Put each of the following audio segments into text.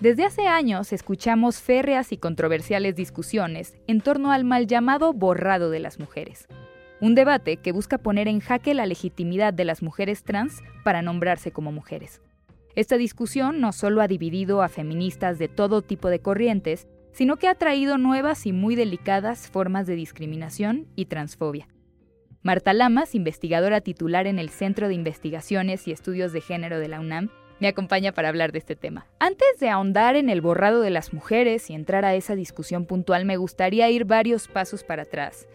Desde hace años escuchamos férreas y controversiales discusiones en torno al mal llamado borrado de las mujeres. Un debate que busca poner en jaque la legitimidad de las mujeres trans para nombrarse como mujeres. Esta discusión no solo ha dividido a feministas de todo tipo de corrientes, sino que ha traído nuevas y muy delicadas formas de discriminación y transfobia. Marta Lamas, investigadora titular en el Centro de Investigaciones y Estudios de Género de la UNAM, me acompaña para hablar de este tema. Antes de ahondar en el borrado de las mujeres y entrar a esa discusión puntual, me gustaría ir varios pasos para atrás.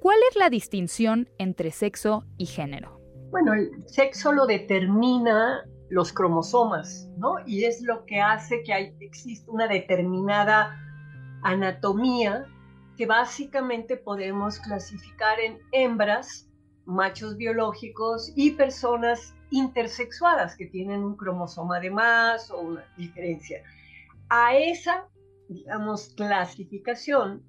¿Cuál es la distinción entre sexo y género? Bueno, el sexo lo determina los cromosomas, ¿no? Y es lo que hace que hay, exista una determinada anatomía que básicamente podemos clasificar en hembras, machos biológicos y personas intersexuadas que tienen un cromosoma de más o una diferencia. A esa, digamos, clasificación,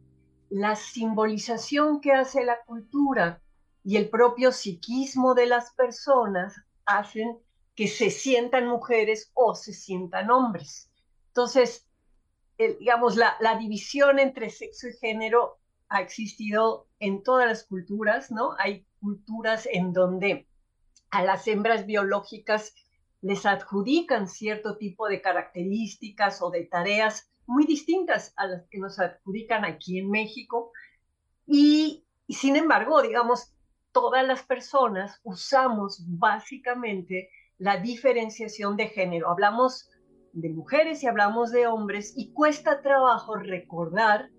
la simbolización que hace la cultura y el propio psiquismo de las personas hacen que se sientan mujeres o se sientan hombres. Entonces, digamos, la, la división entre sexo y género ha existido en todas las culturas, ¿no? Hay culturas en donde a las hembras biológicas les adjudican cierto tipo de características o de tareas muy distintas a las que nos adjudican aquí en México. Y, sin embargo, digamos, todas las personas usamos básicamente la diferenciación de género. Hablamos de mujeres y hablamos de hombres y cuesta trabajo recordar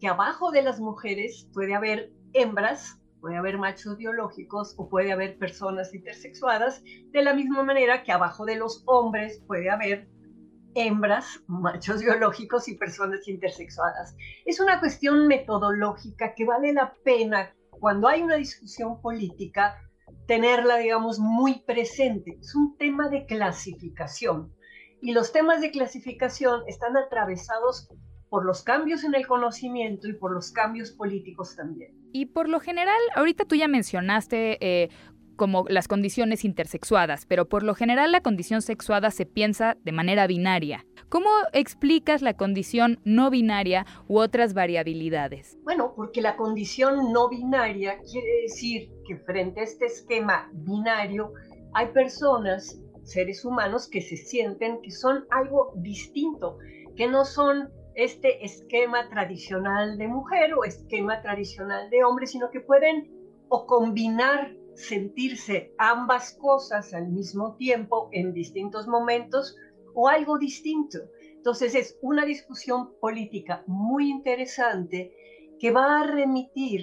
que abajo de las mujeres puede haber hembras puede haber machos biológicos o puede haber personas intersexuadas, de la misma manera que abajo de los hombres puede haber hembras, machos biológicos y personas intersexuadas. Es una cuestión metodológica que vale la pena cuando hay una discusión política tenerla, digamos, muy presente. Es un tema de clasificación y los temas de clasificación están atravesados por los cambios en el conocimiento y por los cambios políticos también. Y por lo general, ahorita tú ya mencionaste eh, como las condiciones intersexuadas, pero por lo general la condición sexuada se piensa de manera binaria. ¿Cómo explicas la condición no binaria u otras variabilidades? Bueno, porque la condición no binaria quiere decir que frente a este esquema binario hay personas, seres humanos, que se sienten que son algo distinto, que no son este esquema tradicional de mujer o esquema tradicional de hombre, sino que pueden o combinar sentirse ambas cosas al mismo tiempo en distintos momentos o algo distinto. Entonces es una discusión política muy interesante que va a remitir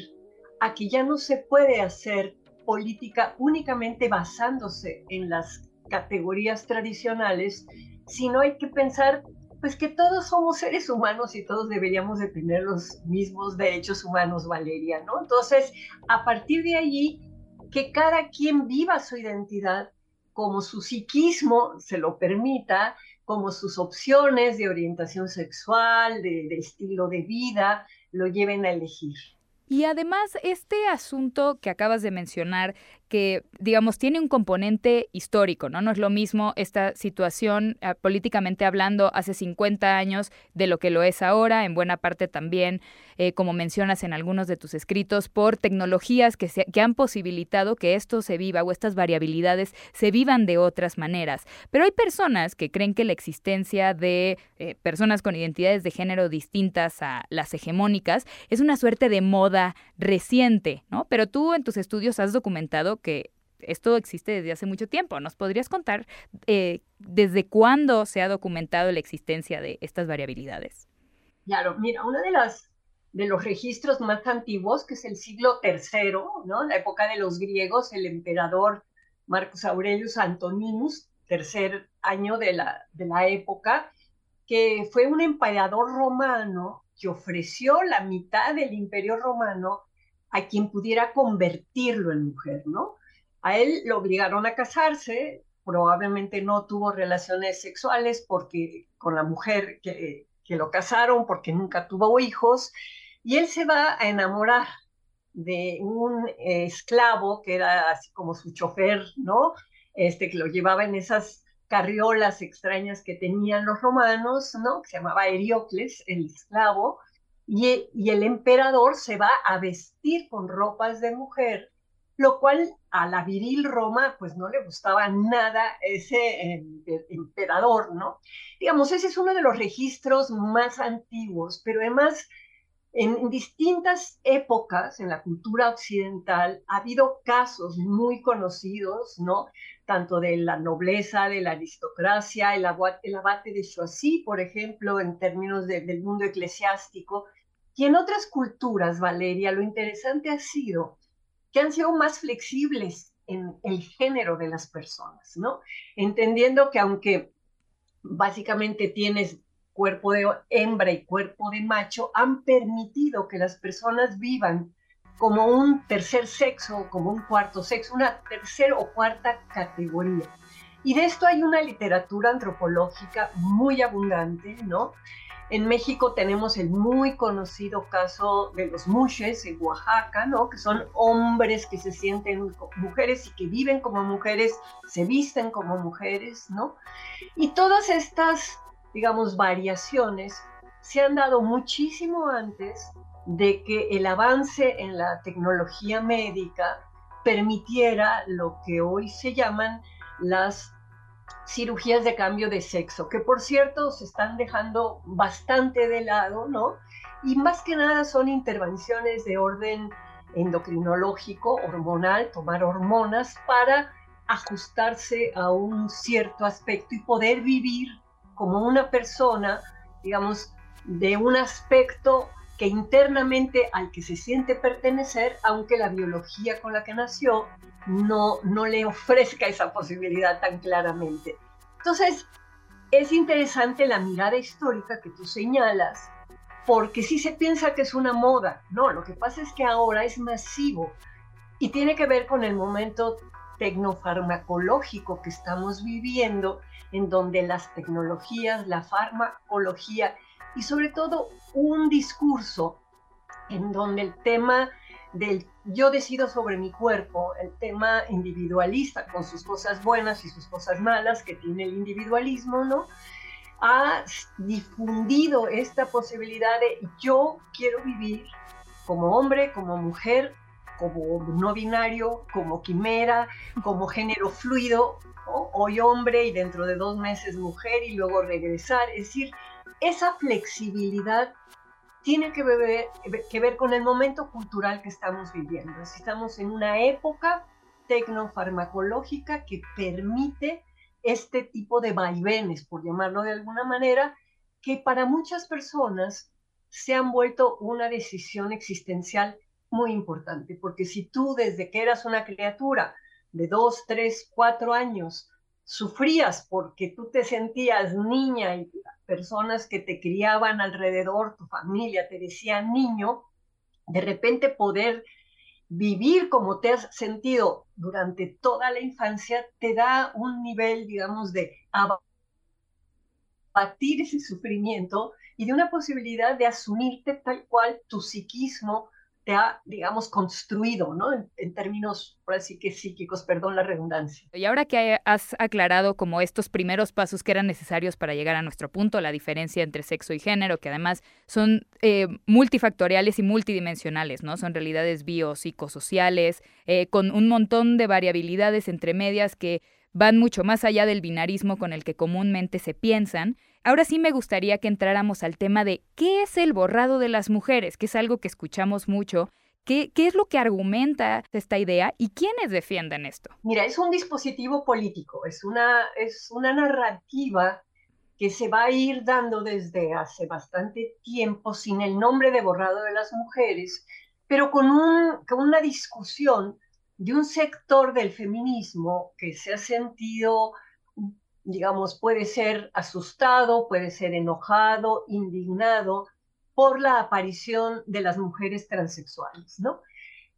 a que ya no se puede hacer política únicamente basándose en las categorías tradicionales, sino hay que pensar pues que todos somos seres humanos y todos deberíamos de tener los mismos derechos humanos, Valeria, ¿no? Entonces, a partir de allí, que cada quien viva su identidad como su psiquismo se lo permita, como sus opciones de orientación sexual, de, de estilo de vida, lo lleven a elegir. Y además, este asunto que acabas de mencionar, que, digamos, tiene un componente histórico, ¿no? No es lo mismo esta situación ah, políticamente hablando hace 50 años de lo que lo es ahora, en buena parte también, eh, como mencionas en algunos de tus escritos, por tecnologías que, se, que han posibilitado que esto se viva o estas variabilidades se vivan de otras maneras. Pero hay personas que creen que la existencia de eh, personas con identidades de género distintas a las hegemónicas es una suerte de moda reciente, ¿no? Pero tú en tus estudios has documentado que esto existe desde hace mucho tiempo. ¿Nos podrías contar eh, desde cuándo se ha documentado la existencia de estas variabilidades? Claro, mira, uno de, las, de los registros más antiguos, que es el siglo III, ¿no? la época de los griegos, el emperador Marcus Aurelius Antoninus, tercer año de la, de la época, que fue un emperador romano que ofreció la mitad del imperio romano a quien pudiera convertirlo en mujer, ¿no? A él lo obligaron a casarse, probablemente no tuvo relaciones sexuales porque con la mujer que, que lo casaron porque nunca tuvo hijos, y él se va a enamorar de un esclavo que era así como su chofer, ¿no? Este que lo llevaba en esas carriolas extrañas que tenían los romanos, ¿no? Que se llamaba Heriocles, el esclavo, y, y el emperador se va a vestir con ropas de mujer lo cual a la viril Roma pues no le gustaba nada ese eh, emperador, ¿no? Digamos, ese es uno de los registros más antiguos, pero además en, distintas épocas en la cultura occidental ha habido casos muy conocidos, ¿no? Tanto de la nobleza, de la aristocracia, el, abate de Choisy, por ejemplo, en términos del mundo eclesiástico, y en otras culturas, Valeria, lo interesante ha sido que han sido más flexibles en el género de las personas, ¿no? Entendiendo que aunque básicamente tienes cuerpo de hembra y cuerpo de macho, han permitido que las personas vivan como un tercer sexo, como un cuarto sexo, una tercera o cuarta categoría. Y de esto hay una literatura antropológica muy abundante, ¿no? En México tenemos el muy conocido caso de los mushes en Oaxaca, ¿no? Que son hombres que se sienten mujeres y que viven como mujeres, se visten como mujeres, ¿no? Y todas estas, digamos, variaciones se han dado muchísimo antes de que el avance en la tecnología médica permitiera lo que hoy se llaman las cirugías de cambio de sexo, que por cierto se están dejando bastante de lado, ¿no? Y más que nada son intervenciones de orden endocrinológico, hormonal, tomar hormonas para ajustarse a un cierto aspecto y poder vivir como una persona, digamos, de un aspecto que internamente al que se siente pertenecer, aunque la biología con la que nació no, no le ofrezca esa posibilidad tan claramente. Entonces, es interesante la mirada histórica que tú señalas, porque sí se piensa que es una moda. No, lo que pasa es que ahora es masivo y tiene que ver con el momento tecnofarmacológico que estamos viviendo, en donde las tecnologías, la farmacología y sobre todo un discurso en donde el tema del yo decido sobre mi cuerpo, el tema individualista con sus cosas buenas y sus cosas malas que tiene el individualismo, ¿no? Ha difundido esta posibilidad de yo quiero vivir como hombre, como mujer, como no binario, como quimera, como género fluido, hoy hombre y dentro de dos meses mujer y luego regresar. Es decir, esa flexibilidad tiene que ver, con el momento cultural que estamos viviendo. Estamos en una época tecnofarmacológica que permite este tipo de vaivenes, por llamarlo de alguna manera, que para muchas personas se han vuelto una decisión existencial muy importante, porque si tú desde que eras una criatura de dos, tres, cuatro años sufrías porque tú te sentías niña y personas que te criaban alrededor, tu familia te decían niño, de repente poder vivir como te has sentido durante toda la infancia te da un nivel, digamos, de abatir ese sufrimiento y de una posibilidad de asumirte tal cual tu psiquismo te ha, digamos, construido, ¿no? En, términos, por así que psíquicos, perdón la redundancia. Y ahora que has aclarado como estos primeros pasos que eran necesarios para llegar a nuestro punto, la diferencia entre sexo y género, que además son eh, multifactoriales y multidimensionales, ¿no? Son realidades biopsicosociales, eh, con un montón de variabilidades entre medias que van mucho más allá del binarismo con el que comúnmente se piensan Ahora sí me gustaría que entráramos al tema de qué es el borrado de las mujeres, que es algo que escuchamos mucho. ¿Qué, ¿Qué, es lo que argumenta esta idea y quiénes defienden esto? Mira, es un dispositivo político, es una, es una narrativa que se va a ir dando desde hace bastante tiempo sin el nombre de borrado de las mujeres, pero con, un, con una discusión de un sector del feminismo que se ha sentido digamos, puede ser asustado, puede ser enojado, indignado por la aparición de las mujeres transexuales, ¿no?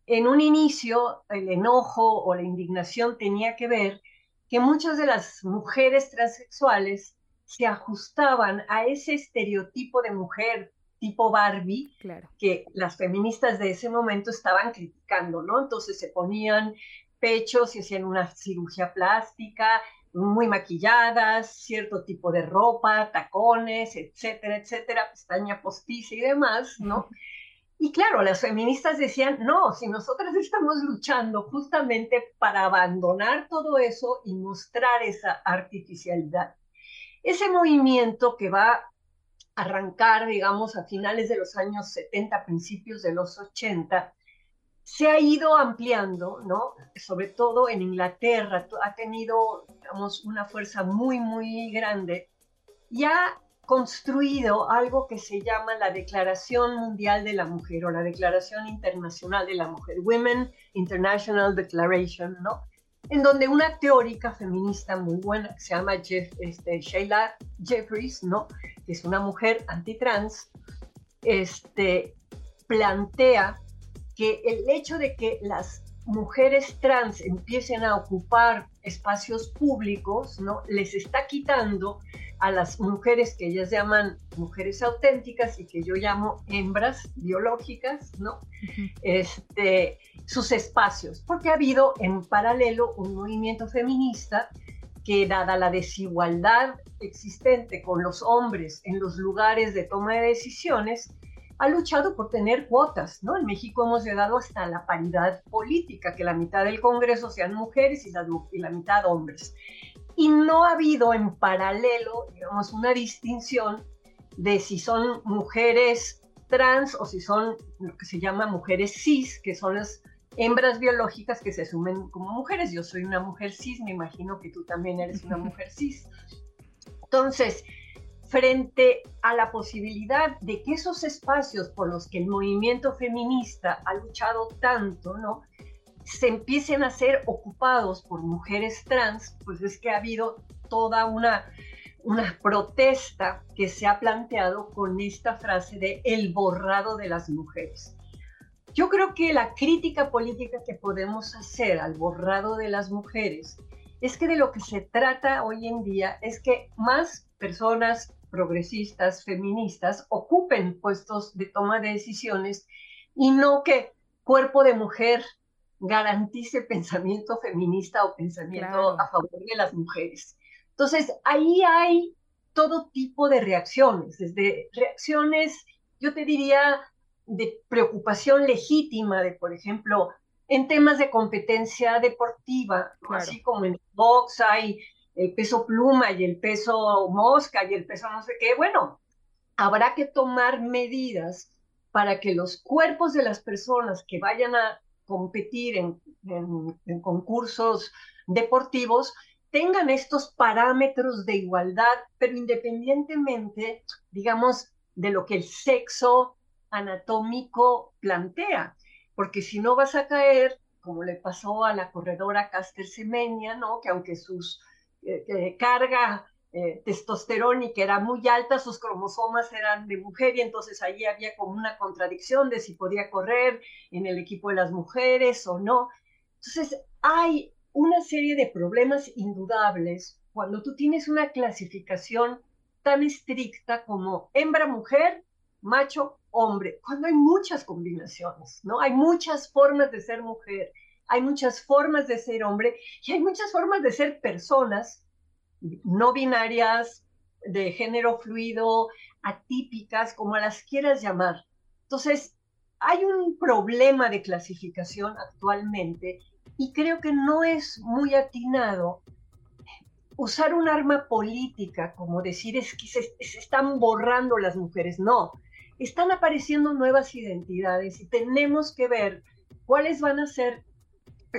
En un inicio, el enojo o la indignación tenía que ver que muchas de las mujeres transexuales se ajustaban a ese estereotipo de mujer tipo Barbie que las feministas de ese momento estaban criticando, ¿no? Entonces se ponían pechos y hacían una cirugía plástica, muy maquilladas, cierto tipo de ropa, tacones, etcétera, etcétera, pestaña postiza y demás, ¿no? Y claro, las feministas decían, no, si nosotras estamos luchando justamente para abandonar todo eso y mostrar esa artificialidad. Ese movimiento que va a arrancar, digamos, a finales de los años 70, principios de los 80, se ha ido ampliando, ¿no? Sobre todo en Inglaterra, ha tenido, digamos, una fuerza muy, muy grande y ha construido algo que se llama la Declaración Mundial de la Mujer o la Declaración Internacional de la Mujer, Women International Declaration, ¿no? En donde una teórica feminista muy buena que se llama este, Sheila Jeffries, ¿no? Que es una mujer antitrans, este, plantea que el hecho de que las mujeres trans empiecen a ocupar espacios públicos, ¿no? Les está quitando a las mujeres que ellas llaman mujeres auténticas y que yo llamo hembras biológicas, ¿no? Este, sus espacios, porque ha habido en paralelo un movimiento feminista que dada la desigualdad existente con los hombres en los lugares de toma de decisiones, ha luchado por tener cuotas, ¿no? En México hemos llegado hasta la paridad política, que la mitad del Congreso sean mujeres y la, y la mitad hombres. Y no ha habido en paralelo, digamos, una distinción de si son mujeres trans o si son lo que se llama mujeres cis, que son las hembras biológicas que se asumen como mujeres. Yo soy una mujer cis, me imagino que tú también eres una mujer cis. Entonces, frente a la posibilidad de que esos espacios por los que el movimiento feminista ha luchado tanto, ¿no? se empiecen a ser ocupados por mujeres trans, pues es que ha habido toda una, una protesta que se ha planteado con esta frase de el borrado de las mujeres. Yo creo que la crítica política que podemos hacer al borrado de las mujeres es que de lo que se trata hoy en día es que más personas progresistas, feministas, ocupen puestos de toma de decisiones y no que cuerpo de mujer garantice pensamiento feminista o pensamiento a favor de las mujeres. Entonces, ahí hay todo tipo de reacciones, desde reacciones, yo te diría, de preocupación legítima de, por ejemplo, en temas de competencia deportiva, así como en box hay el peso pluma y el peso mosca y el peso no sé qué, bueno, habrá que tomar medidas para que los cuerpos de las personas que vayan a competir en, concursos deportivos tengan estos parámetros de igualdad, pero independientemente, digamos, de lo que el sexo anatómico plantea, porque si no vas a caer, como le pasó a la corredora Caster Semenya, ¿no? Que aunque sus eh, carga eh, testosterónica era muy alta, sus cromosomas eran de mujer y entonces ahí había como una contradicción de si podía correr en el equipo de las mujeres o no. Entonces hay una serie de problemas indudables cuando tú tienes una clasificación tan estricta como hembra-mujer, macho-hombre, cuando hay muchas combinaciones, ¿no? Hay muchas formas de ser mujer, hay muchas formas de ser hombre y hay muchas formas de ser personas no binarias, de género fluido, atípicas, como las quieras llamar. Entonces, hay un problema de clasificación actualmente y creo que no es muy atinado usar un arma política como decir es que se, se, están borrando las mujeres. No, están apareciendo nuevas identidades y tenemos que ver cuáles van a ser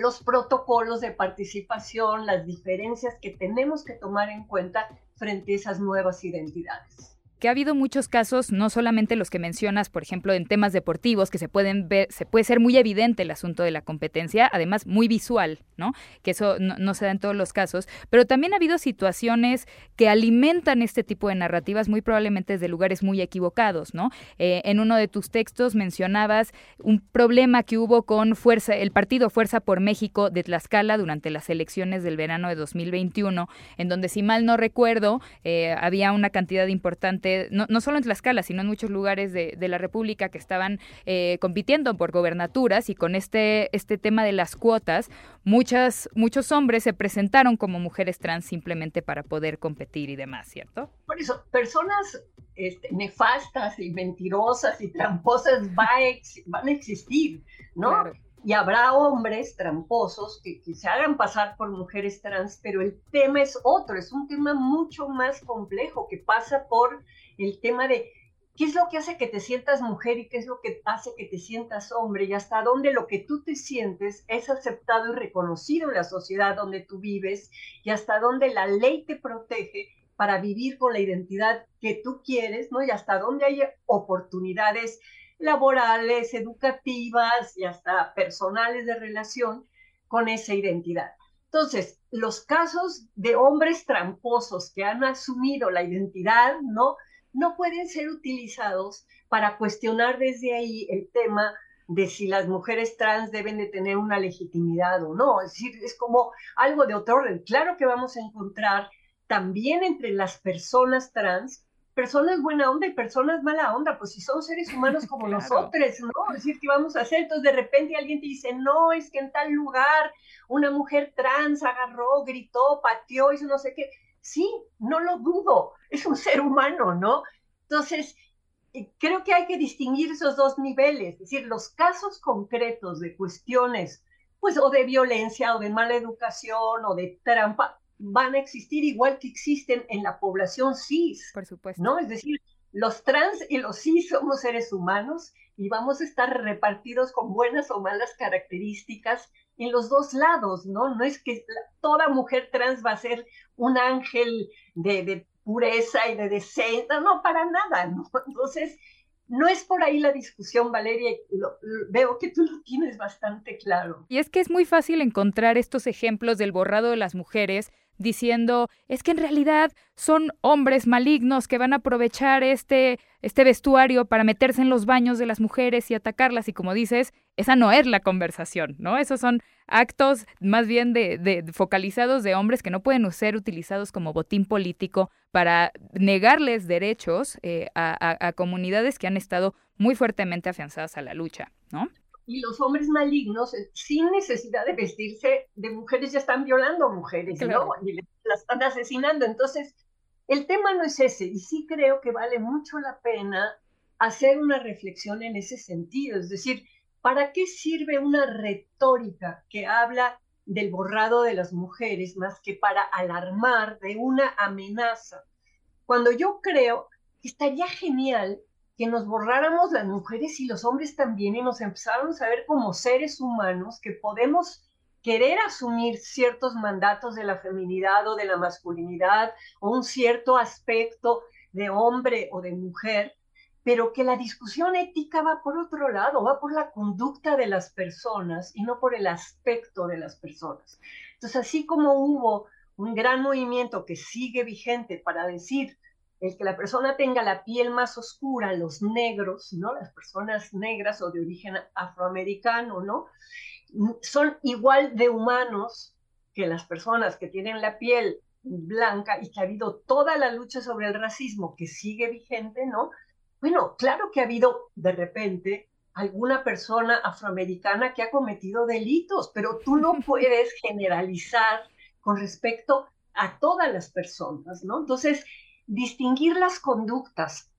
los protocolos de participación, las diferencias que tenemos que tomar en cuenta frente a esas nuevas identidades. Que ha habido muchos casos, no solamente los que mencionas, por ejemplo, en temas deportivos, que se pueden ver, se puede ser muy evidente el asunto de la competencia, además muy visual, ¿no? Que eso no, se da en todos los casos, pero también ha habido situaciones que alimentan este tipo de narrativas, muy probablemente desde lugares muy equivocados, ¿no? Eh, en uno de tus textos mencionabas un problema que hubo con Fuerza, el partido Fuerza por México de Tlaxcala durante las elecciones del verano de 2021, en donde, si mal no recuerdo, eh, había una cantidad importante no, solo en Tlaxcala, sino en muchos lugares de, la República que estaban eh, compitiendo por gobernaturas y con este, este tema de las cuotas, muchas, muchos hombres se presentaron como mujeres trans simplemente para poder competir y demás, ¿cierto? Por eso, personas este, nefastas y mentirosas y tramposas van a existir, ¿no? Y habrá hombres tramposos que, que, se hagan pasar por mujeres trans, pero el tema es otro, es un tema mucho más complejo que pasa por el tema de qué es lo que hace que te sientas mujer y qué es lo que hace que te sientas hombre y hasta dónde lo que tú te sientes es aceptado y reconocido en la sociedad donde tú vives y hasta dónde la ley te protege para vivir con la identidad que tú quieres, ¿no? Y hasta dónde hay oportunidades laborales, educativas y hasta personales de relación con esa identidad. Entonces, los casos de hombres tramposos que han asumido la identidad, ¿no? No pueden ser utilizados para cuestionar desde ahí el tema de si las mujeres trans deben de tener una legitimidad o no. Es decir, es como algo de otro orden. Claro que vamos a encontrar también entre las personas trans personas buena onda y personas mala onda, pues si son seres humanos como nosotros, ¿no? Es decir, ¿qué vamos a hacer? Entonces de repente alguien te dice, no, es que en tal lugar una mujer trans agarró, gritó, pateó, hizo no sé qué. Sí, no lo dudo, es un ser humano, ¿no? Entonces, eh, creo que hay que distinguir esos dos niveles, es decir, los casos concretos de cuestiones, pues o de violencia o de mala educación o de trampa, van a existir igual que existen en la población cis. Por supuesto. ¿No? Es decir, los trans y los cis somos seres humanos y vamos a estar repartidos con buenas o malas características en los dos lados, ¿no? No es que toda mujer trans va a ser un ángel de, pureza y de decencia, no, para nada, ¿no? Entonces, no es por ahí la discusión, Valeria, veo que tú lo tienes bastante claro. Y es que es muy fácil encontrar estos ejemplos del borrado de las mujeres diciendo, es que en realidad son hombres malignos que van a aprovechar este, este vestuario para meterse en los baños de las mujeres y atacarlas. Y como dices, esa no es la conversación, ¿no? Esos son actos más bien de, focalizados de hombres que no pueden ser utilizados como botín político para negarles derechos eh, a, a comunidades que han estado muy fuertemente afianzadas a la lucha, ¿no? Y los hombres malignos, eh, sin necesidad de vestirse de mujeres, ya están violando mujeres, ¿no? Y las están asesinando. Entonces, el tema no es ese, y sí creo que vale mucho la pena hacer una reflexión en ese sentido. Es decir, ¿para qué sirve una retórica que habla del borrado de las mujeres más que para alarmar de una amenaza? Cuando yo creo que estaría genial que nos borráramos las mujeres y los hombres también y nos empezáramos a ver como seres humanos que podemos querer asumir ciertos mandatos de la feminidad o de la masculinidad o un cierto aspecto de hombre o de mujer, pero que la discusión ética va por otro lado, va por la conducta de las personas y no por el aspecto de las personas. Entonces, así como hubo un gran movimiento que sigue vigente para decir el que la persona tenga la piel más oscura, los negros, ¿no? Las personas negras o de origen afroamericano, ¿no? Son igual de humanos que las personas que tienen la piel blanca y que ha habido toda la lucha sobre el racismo que sigue vigente, ¿no? Bueno, claro que ha habido de repente alguna persona afroamericana que ha cometido delitos, pero tú no puedes generalizar con respecto a todas las personas, ¿no? Entonces, distinguir las conductas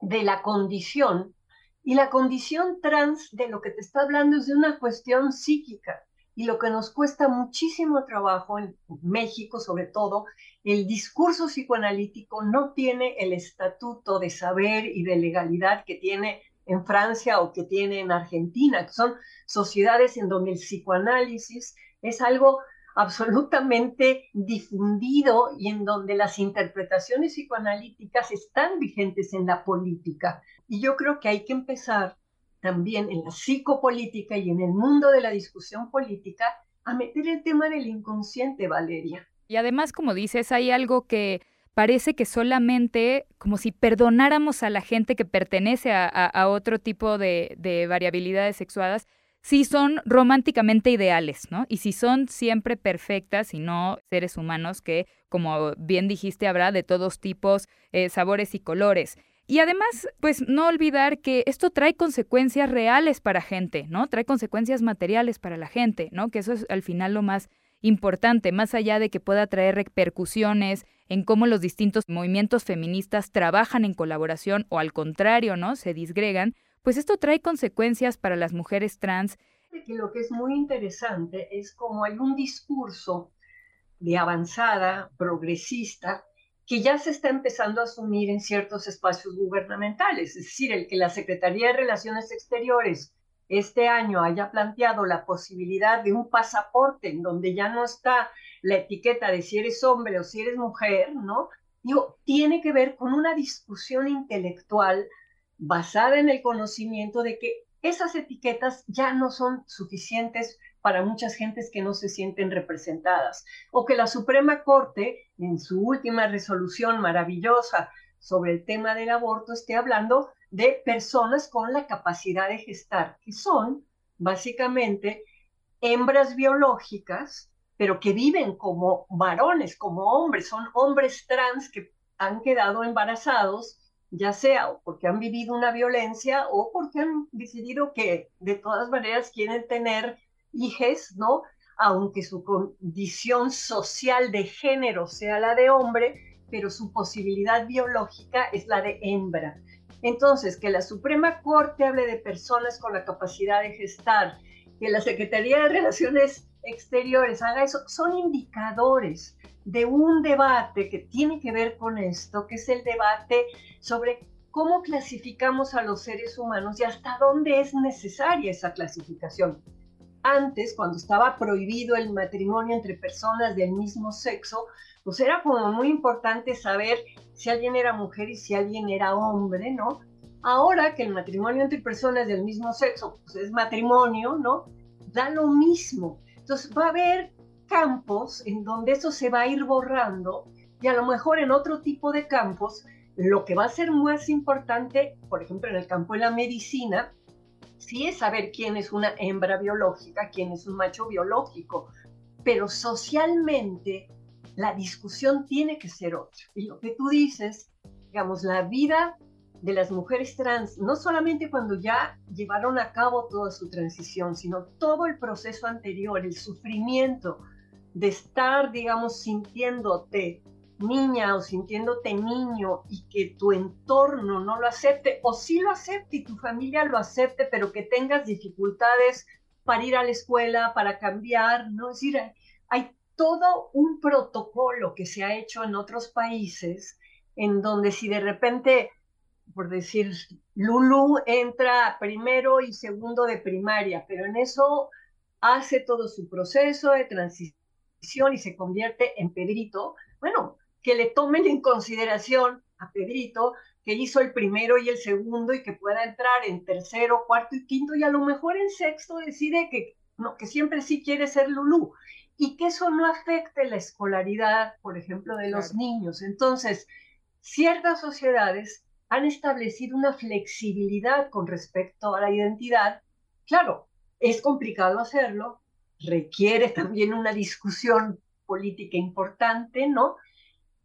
de la condición y la condición trans de lo que te está hablando es de una cuestión psíquica y lo que nos cuesta muchísimo trabajo en México sobre todo, el discurso psicoanalítico no tiene el estatuto de saber y de legalidad que tiene en Francia o que tiene en Argentina, que son sociedades en donde el psicoanálisis es algo absolutamente difundido y en donde las interpretaciones psicoanalíticas están vigentes en la política. Y yo creo que hay que empezar también en la psicopolítica y en el mundo de la discusión política a meter el tema del inconsciente, Valeria. Y además, como dices, hay algo que parece que solamente como si perdonáramos a la gente que pertenece a, otro tipo de, de, variabilidades sexuadas, si son románticamente ideales, ¿no? Y si son siempre perfectas y no seres humanos que, como bien dijiste, habrá de todos tipos, eh, sabores y colores. Y además, pues no olvidar que esto trae consecuencias reales para gente, ¿no? Trae consecuencias materiales para la gente, ¿no? Que eso es al final lo más importante, más allá de que pueda traer repercusiones en cómo los distintos movimientos feministas trabajan en colaboración o al contrario, ¿no? Se disgregan, pues esto trae consecuencias para las mujeres trans. lo que es muy interesante es como hay un discurso de avanzada, progresista, que ya se está empezando a asumir en ciertos espacios gubernamentales, es decir, el que la Secretaría de Relaciones Exteriores este año haya planteado la posibilidad de un pasaporte en donde ya no está la etiqueta de si eres hombre o si eres mujer, ¿no? Digo, tiene que ver con una discusión intelectual basada en el conocimiento de que esas etiquetas ya no son suficientes para muchas gentes que no se sienten representadas, o que la Suprema Corte, en su última resolución maravillosa sobre el tema del aborto, esté hablando de personas con la capacidad de gestar, que son básicamente hembras biológicas, pero que viven como varones, como hombres, son hombres trans que han quedado embarazados, ya sea porque han vivido una violencia o porque han decidido que de todas maneras quieren tener hijos, ¿no? Aunque su condición social de género sea la de hombre, pero su posibilidad biológica es la de hembra. Entonces, que la Suprema Corte hable de personas con la capacidad de gestar, que la Secretaría de Relaciones Exteriores haga eso, son indicadores de un debate que tiene que ver con esto, que es el debate sobre cómo clasificamos a los seres humanos y hasta dónde es necesaria esa clasificación. Antes, cuando estaba prohibido el matrimonio entre personas del mismo sexo, pues era como muy importante saber si alguien era mujer y si alguien era hombre, ¿no? Ahora que el matrimonio entre personas del mismo sexo pues es matrimonio, ¿no? Da lo mismo. Entonces va a haber campos en donde eso se va a ir borrando y a lo mejor en otro tipo de campos lo que va a ser más importante, por ejemplo en el campo de la medicina, sí es saber quién es una hembra biológica, quién es un macho biológico, pero socialmente la discusión tiene que ser otra. Y lo que tú dices, digamos, la vida de las mujeres trans, no solamente cuando ya llevaron a cabo toda su transición, sino todo el proceso anterior, el sufrimiento de estar, digamos, sintiéndote niña o sintiéndote niño y que tu entorno no lo acepte, o sí lo acepte y tu familia lo acepte, pero que tengas dificultades para ir a la escuela, para cambiar, ¿no? Es decir, hay todo un protocolo que se ha hecho en otros países, en donde si de repente, por decir, Lulu entra primero y segundo de primaria, pero en eso hace todo su proceso de transición y se convierte en Pedrito, bueno, que le tomen en consideración a Pedrito que hizo el primero y el segundo y que pueda entrar en tercero, cuarto y quinto y a lo mejor en sexto decide que no, que siempre sí quiere ser Lulú y que eso no afecte la escolaridad, por ejemplo, de los niños. Entonces, ciertas sociedades han establecido una flexibilidad con respecto a la identidad. Claro, es complicado hacerlo, requiere también una discusión política importante, ¿no?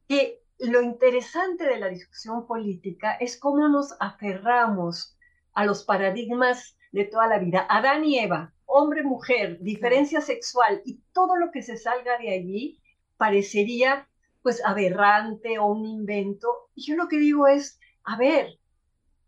Que lo interesante de la discusión política es cómo nos aferramos a los paradigmas de toda la vida. Adán y Eva, hombre, mujer, diferencia sexual y todo lo que se salga de allí parecería pues aberrante o un invento. Y yo lo que digo es, a ver,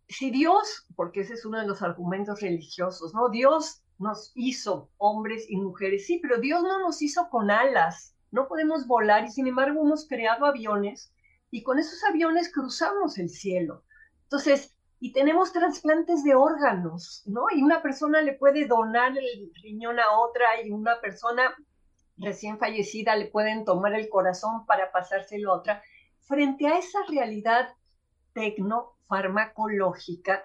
si Dios, porque ese es uno de los argumentos religiosos, ¿no? Dios nos hizo hombres y mujeres, sí, pero Dios no nos hizo con alas, no podemos volar y sin embargo hemos creado aviones y con esos aviones cruzamos el cielo. Entonces, y tenemos trasplantes de órganos, ¿no? Y una persona le puede donar el riñón a otra y una persona recién fallecida le pueden tomar el corazón para pasárselo a otra. Frente a esa realidad tecnofarmacológica,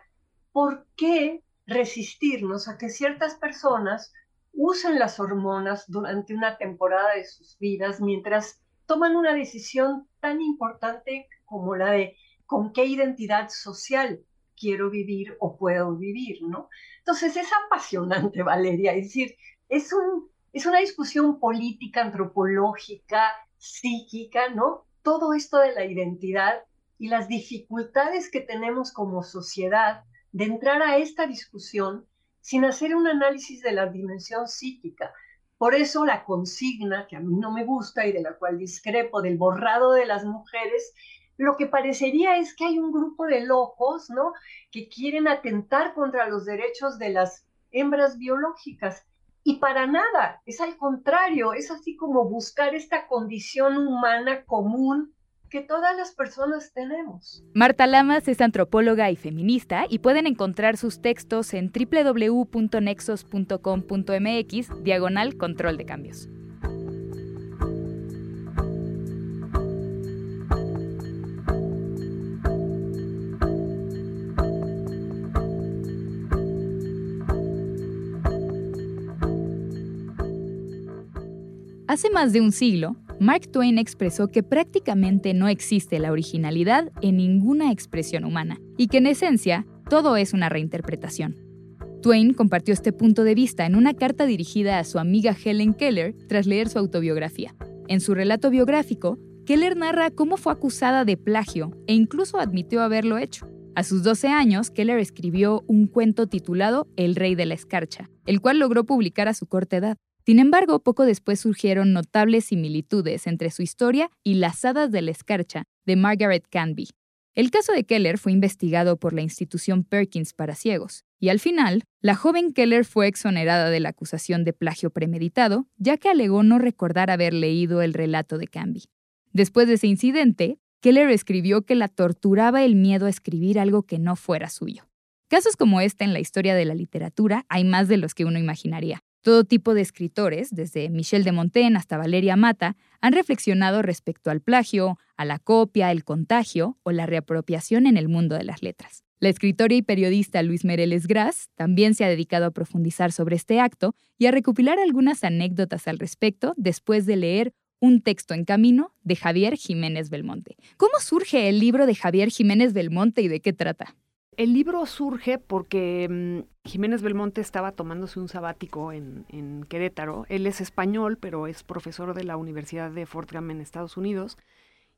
¿por qué resistirnos a que ciertas personas usen las hormonas durante una temporada de sus vidas mientras toman una decisión tan importante como la de con qué identidad social quiero vivir o puedo vivir, ¿no? Entonces es apasionante, Valeria, es decir, es, un, es una discusión política, antropológica, psíquica, ¿no? Todo esto de la identidad y las dificultades que tenemos como sociedad de entrar a esta discusión sin hacer un análisis de la dimensión psíquica. Por eso la consigna, que a mí no me gusta y de la cual discrepo, del borrado de las mujeres, lo que parecería es que hay un grupo de locos, ¿no? Que quieren atentar contra los derechos de las hembras biológicas. Y para nada, es al contrario, es así como buscar esta condición humana común que todas las personas tenemos. Marta Lamas es antropóloga y feminista y pueden encontrar sus textos en www.nexos.com.mx diagonal control de cambios. Hace más de un siglo, Mark Twain expresó que prácticamente no existe la originalidad en ninguna expresión humana y que en esencia todo es una reinterpretación. Twain compartió este punto de vista en una carta dirigida a su amiga Helen Keller tras leer su autobiografía. En su relato biográfico, Keller narra cómo fue acusada de plagio e incluso admitió haberlo hecho. A sus 12 años, Keller escribió un cuento titulado El Rey de la Escarcha, el cual logró publicar a su corta edad. Sin embargo, poco después surgieron notables similitudes entre su historia y Las Hadas de la Escarcha de Margaret Canby. El caso de Keller fue investigado por la institución Perkins para ciegos, y al final, la joven Keller fue exonerada de la acusación de plagio premeditado, ya que alegó no recordar haber leído el relato de Canby. Después de ese incidente, Keller escribió que la torturaba el miedo a escribir algo que no fuera suyo. Casos como este en la historia de la literatura hay más de los que uno imaginaría. Todo tipo de escritores, desde Michel de Montaigne hasta Valeria Mata, han reflexionado respecto al plagio, a la copia, el contagio o la reapropiación en el mundo de las letras. La escritora y periodista Luis Mereles Gras también se ha dedicado a profundizar sobre este acto y a recopilar algunas anécdotas al respecto después de leer Un texto en camino de Javier Jiménez Belmonte. ¿Cómo surge el libro de Javier Jiménez Belmonte y de qué trata? El libro surge porque mm, Jiménez Belmonte estaba tomándose un sabático en, Querétaro. Él es español, pero es profesor de la Universidad de Fort Graham en Estados Unidos.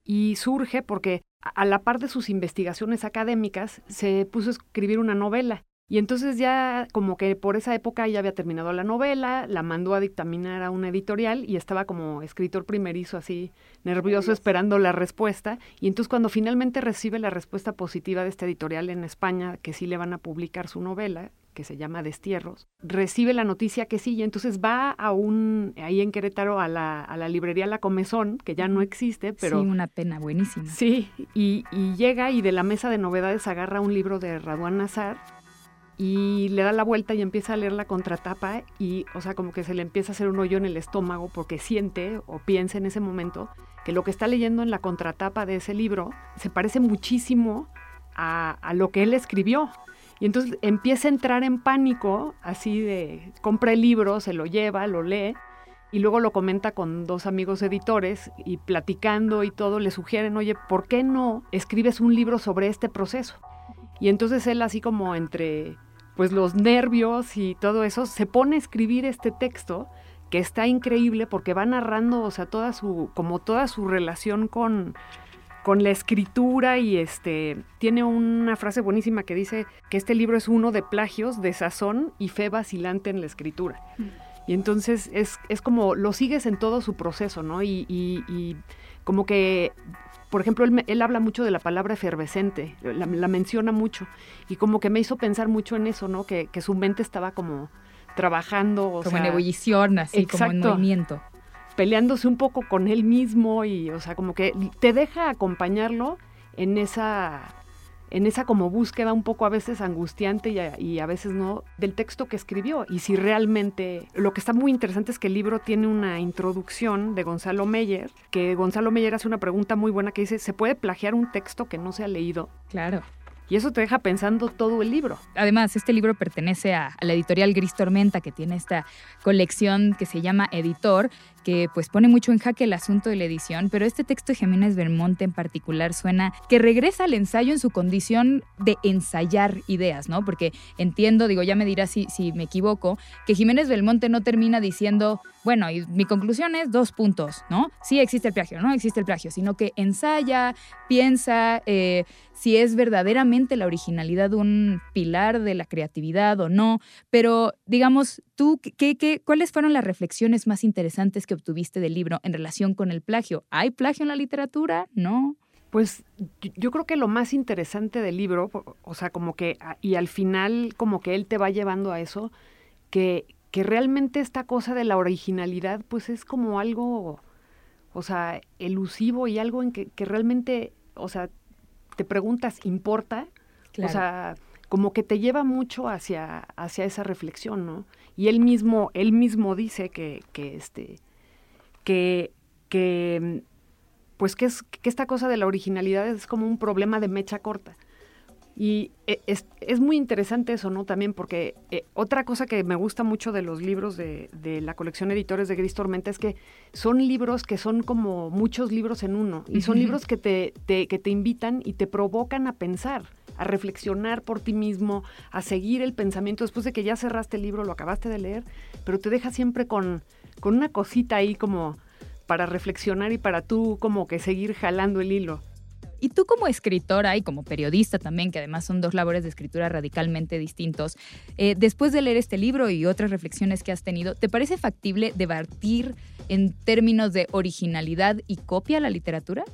Y surge porque, a la par de sus investigaciones académicas, se puso a escribir una novela. Y entonces ya como que por esa época ya había terminado la novela, la mandó a dictaminar a una editorial y estaba como escritor primerizo así nervioso esperando la respuesta. Y entonces cuando finalmente recibe la respuesta positiva de esta editorial en España, que sí le van a publicar su novela, que se llama Destierros, recibe la noticia que sí, y entonces va a un, ahí en Querétaro, a la, a la librería La Comezón, que ya no existe, pero... Sí, una pena, buenísima. Sí, y, y llega y de la mesa de novedades agarra un libro de Raduan Nazar, y le da la vuelta y empieza a leer la contratapa y, o sea, como que se le empieza a hacer un hoyo en el estómago porque siente o piensa en ese momento que lo que está leyendo en la contratapa de ese libro se parece muchísimo a, lo que él escribió. Y entonces empieza a entrar en pánico, así de, compra el libro, se lo lleva, lo lee, y luego lo comenta con dos amigos editores y platicando y todo, le sugieren, oye, ¿por qué no escribes un libro sobre este proceso? Y entonces él así como entre pues los nervios y todo eso, se pone a escribir este texto que está increíble porque va narrando, o sea, toda su, como toda su relación con, con la escritura y este, tiene una frase buenísima que dice que este libro es uno de plagios, de sazón y fe vacilante en la escritura. Mm. Y entonces es, es como lo sigues en todo su proceso, ¿no? Y, y, y como que por ejemplo, él, habla mucho de la palabra efervescente, la, menciona mucho, y como que me hizo pensar mucho en eso, ¿no? Que, su mente estaba como trabajando. como en ebullición, así, como en movimiento. Peleándose un poco con él mismo y, o sea, como que te deja acompañarlo en esa en esa como búsqueda un poco a veces angustiante y a, veces no del texto que escribió y si realmente lo que está muy interesante es que el libro tiene una introducción de Gonzalo Meyer que Gonzalo Meyer hace una pregunta muy buena que dice ¿se puede plagiar un texto que no se ha leído? Claro. Y eso te deja pensando todo el libro. Además, este libro pertenece a, la editorial Gris Tormenta, que tiene esta colección que se llama Editor, que pues pone mucho en jaque el asunto de la edición, pero este texto de Jiménez Belmonte en particular suena que regresa al ensayo en su condición de ensayar ideas, ¿no? Porque entiendo, digo, ya me dirás si, si me equivoco, que Jiménez Belmonte no termina diciendo, bueno, y mi conclusión es dos puntos, ¿no? Sí existe el plagio, no existe el plagio, sino que ensaya, piensa eh, si es verdaderamente la originalidad un pilar de la creatividad o no, pero digamos, tú, ¿qué, qué, cuáles fueron las reflexiones más interesantes obtuviste del libro en relación con el plagio. ¿Hay plagio en la literatura? No. Pues yo creo que lo más interesante del libro, o sea, como que, y al final como que él te va llevando a eso, que, que realmente esta cosa de la originalidad, pues es como algo, o sea, elusivo y algo en que, que realmente, o sea, te preguntas, ¿importa? O sea, como que te lleva mucho hacia, hacia esa reflexión, ¿no? Y él mismo, él mismo dice que, que este, que, que pues que, es, que esta cosa de la originalidad es como un problema de mecha corta. Y e, es, es, muy interesante eso, ¿no? También porque eh, otra cosa que me gusta mucho de los libros de, de, la colección Editores de Gris Tormenta es que son libros que son como muchos libros en uno. Y son libros que te, te, que te invitan y te provocan a pensar, a reflexionar por ti mismo, a seguir el pensamiento después de que ya cerraste el libro, lo acabaste de leer, pero te deja siempre con, con una cosita ahí como para reflexionar y para tú como que seguir jalando el hilo. Y tú como escritora y como periodista también, que además son dos labores de escritura radicalmente distintos, eh, después de leer este libro y otras reflexiones que has tenido, ¿te parece factible debatir en términos de originalidad y copia la literatura?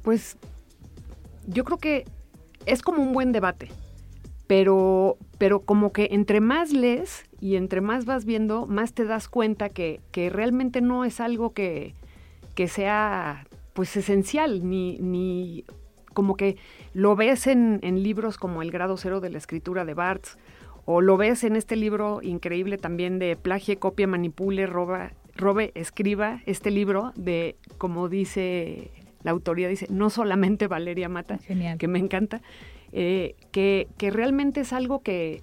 Pues yo creo que es como un buen debate pero, pero como que entre más lees y entre más vas viendo, más te das cuenta que, que realmente no es algo que, que, sea pues esencial, ni, ni como que lo ves en, en, libros como El grado cero de la escritura de Barthes, o lo ves en este libro increíble también de Plagie, copia, manipule, roba, robe, escriba, este libro de, como dice la autoría, dice, no solamente Valeria Mata, que me encanta, eh, que, que realmente es algo que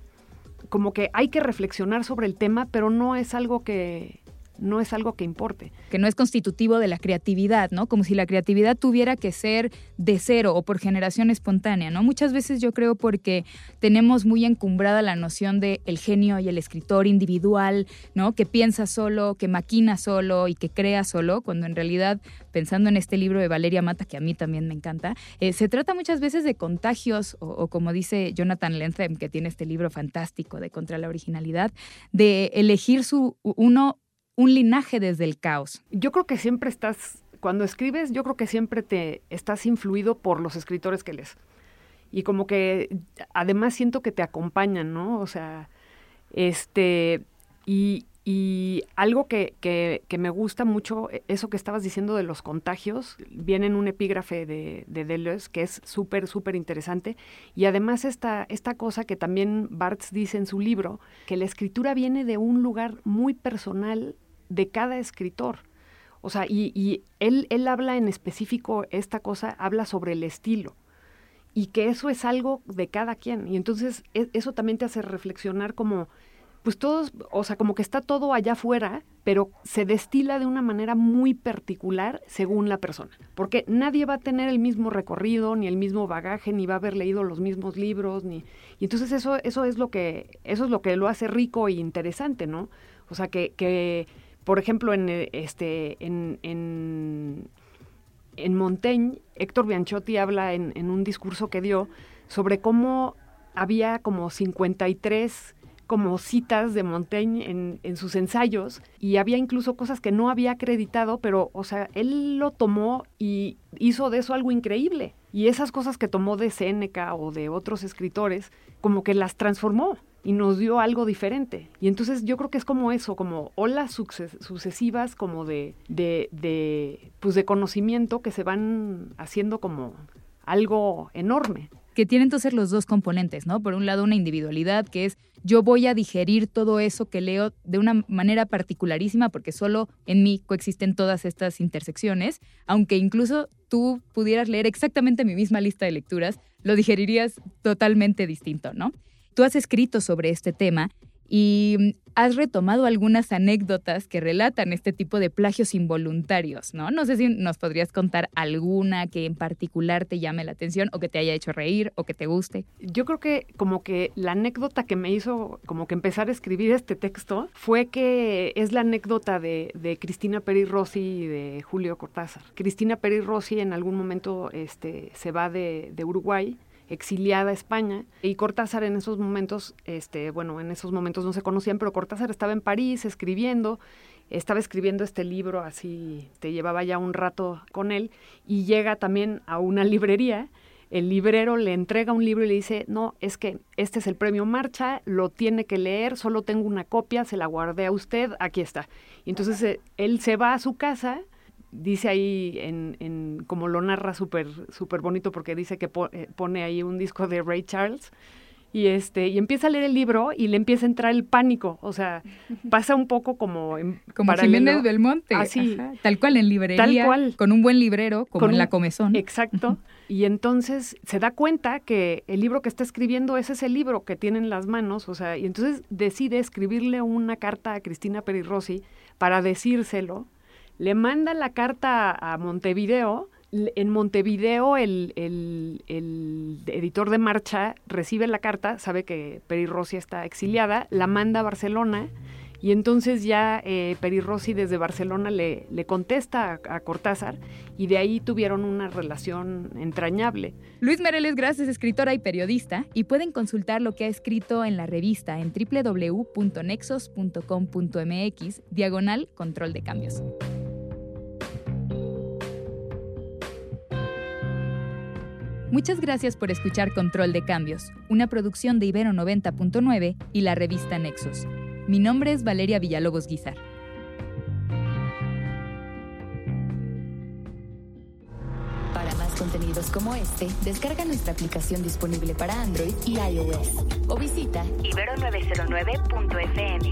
como que hay que reflexionar sobre el tema, pero no es algo que, no es algo que importe. Que no es constitutivo de la creatividad, ¿no? Como si la creatividad tuviera que ser de cero o por generación espontánea, ¿no? Muchas veces yo creo porque tenemos muy encumbrada la noción de el genio y el escritor individual, ¿no? Que piensa solo, que maquina solo y que crea solo, cuando en realidad, pensando en este libro de Valeria Mata, que a mí también me encanta, eh, se trata muchas veces de contagios, o, como dice Jonathan Lentham, que tiene este libro fantástico de Contra la Originalidad, de elegir su uno un linaje desde el caos. Yo creo que siempre estás, cuando escribes, yo creo que siempre te estás influido por los escritores que lees. Y como que además siento que te acompañan, ¿no? O sea, este, y, y algo que, que, que, me gusta mucho, e, eso que estabas diciendo de los contagios, viene en un epígrafe de, de Deleuze que es súper, súper interesante. Y además esta, esta cosa que también Barthes dice en su libro, que la escritura viene de un lugar muy personal de cada escritor. O sea, y, él, él habla en específico, esta cosa habla sobre el estilo y que eso es algo de cada quien. Y entonces e, eso también te hace reflexionar como, pues todos, o sea, como que está todo allá afuera, pero se destila de una manera muy particular según la persona. Porque nadie va a tener el mismo recorrido, ni el mismo bagaje, ni va a haber leído los mismos libros, ni. Y entonces eso, eso es lo que, eso es lo que lo hace rico e interesante, ¿no? O sea, que, que por ejemplo, en, eh, este, en, en, Montaigne, Héctor Bianchotti habla en, en, un discurso que dio sobre cómo había como 53 como citas de Montaigne en, en, sus ensayos y había incluso cosas que no había acreditado, pero, o sea, él lo tomó y hizo de eso algo increíble. Y esas cosas que tomó de Séneca o de otros escritores, como que las transformó y nos dio algo diferente. Y entonces yo creo que es como eso, como olas sucesivas como de, de, de, pues de conocimiento que se van haciendo como algo enorme. Que tiene entonces los dos componentes, ¿no? Por un lado, una individualidad que es yo voy a digerir todo eso que leo de una manera particularísima porque solo en mí coexisten todas estas intersecciones, aunque incluso tú pudieras leer exactamente mi misma lista de lecturas, lo digerirías totalmente distinto, ¿no? Tú has escrito sobre este tema y mm, has retomado algunas anécdotas que relatan este tipo de plagios involuntarios, ¿no? No sé si nos podrías contar alguna que en particular te llame la atención o que te haya hecho reír o que te guste. Yo creo que como que la anécdota que me hizo como que empezar a escribir este texto fue que es la anécdota de, Cristina Peri Rossi y de Julio Cortázar. Cristina Peri Rossi en algún momento este, se va de, de Uruguay exiliada a España y Cortázar en esos momentos, este, bueno, en esos momentos no se conocían, pero Cortázar estaba en París escribiendo, estaba escribiendo este libro, así te llevaba ya un rato con él y llega también a una librería. El librero le entrega un libro y le dice, no, es que este es el premio Marcha, lo tiene que leer, solo tengo una copia, se la guardé a usted, aquí está. Y entonces eh, él se va a su casa, dice ahí, en, como lo narra súper super bonito, porque dice que eh, pone ahí un disco de Ray Charles. Y, este, y empieza a leer el libro y le empieza a entrar el pánico. O sea, pasa un poco como en Como Jiménez Belmonte. Así. tal cual, en librería. Tal cual. Con un buen librero, como en la comezón. Exacto. y entonces se da cuenta que el libro que está escribiendo es ese libro que tiene en las manos. O sea, y entonces decide escribirle una carta a Cristina Perirossi para decírselo le manda la carta a Montevideo. En Montevideo el, editor de marcha recibe la carta, sabe que Peri Rossi está exiliada, la manda a Barcelona y entonces ya eh, Peri Rossi desde Barcelona le, contesta a, a, Cortázar y de ahí tuvieron una relación entrañable. Luis Mereles Gras es escritora y periodista y pueden consultar lo que ha escrito en la revista en www.nexos.com.mx diagonal control de cambios. Muchas gracias por escuchar Control de Cambios, una producción de Ibero 90.9 y la revista Nexos. Mi nombre es Valeria Villalobos Guizar. Para más contenidos como este, descarga nuestra aplicación disponible para Android y iOS o visita ibero909.fm.